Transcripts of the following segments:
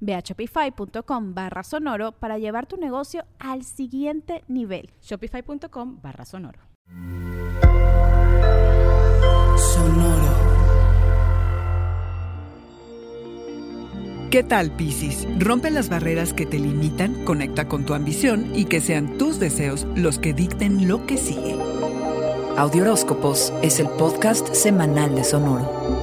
Ve a shopify.com barra sonoro para llevar tu negocio al siguiente nivel. Shopify.com barra sonoro. Sonoro. ¿Qué tal, Piscis? Rompe las barreras que te limitan, conecta con tu ambición y que sean tus deseos los que dicten lo que sigue. Audioróscopos es el podcast semanal de Sonoro.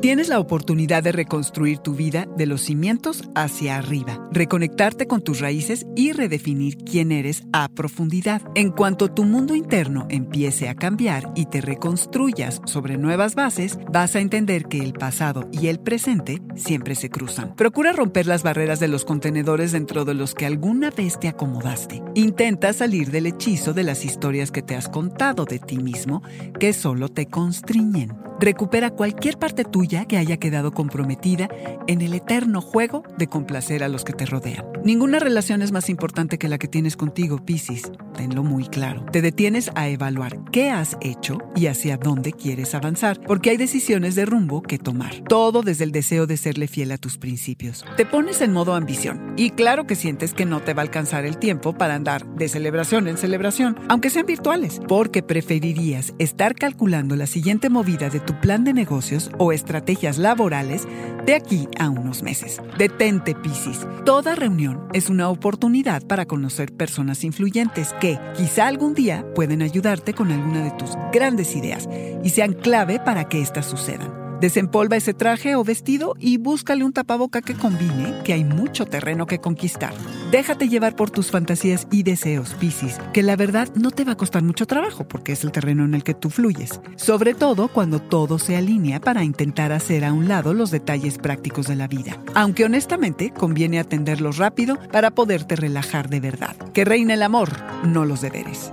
Tienes la oportunidad de reconstruir tu vida de los cimientos hacia arriba, reconectarte con tus raíces y redefinir quién eres a profundidad. En cuanto tu mundo interno empiece a cambiar y te reconstruyas sobre nuevas bases, vas a entender que el pasado y el presente siempre se cruzan. Procura romper las barreras de los contenedores dentro de los que alguna vez te acomodaste. Intenta salir del hechizo de las historias que te has contado de ti mismo que solo te constriñen. Recupera cualquier parte tuya que haya quedado comprometida en el eterno juego de complacer a los que te rodean. Ninguna relación es más importante que la que tienes contigo, Piscis. Tenlo muy claro. Te detienes a evaluar qué has hecho y hacia dónde quieres avanzar, porque hay decisiones de rumbo que tomar. Todo desde el deseo de serle fiel a tus principios. Te pones en modo ambición y claro que sientes que no te va a alcanzar el tiempo para andar de celebración en celebración, aunque sean virtuales, porque preferirías estar calculando la siguiente movida de tu plan de negocios o estrategias laborales de aquí a unos meses. Detente, Piscis. Toda reunión es una oportunidad para conocer personas influyentes que quizá algún día pueden ayudarte con alguna de tus grandes ideas y sean clave para que éstas sucedan. Desempolva ese traje o vestido y búscale un tapaboca que combine, que hay mucho terreno que conquistar. Déjate llevar por tus fantasías y deseos, Piscis, que la verdad no te va a costar mucho trabajo porque es el terreno en el que tú fluyes. Sobre todo cuando todo se alinea para intentar hacer a un lado los detalles prácticos de la vida. Aunque honestamente conviene atenderlos rápido para poderte relajar de verdad. Que reine el amor, no los deberes.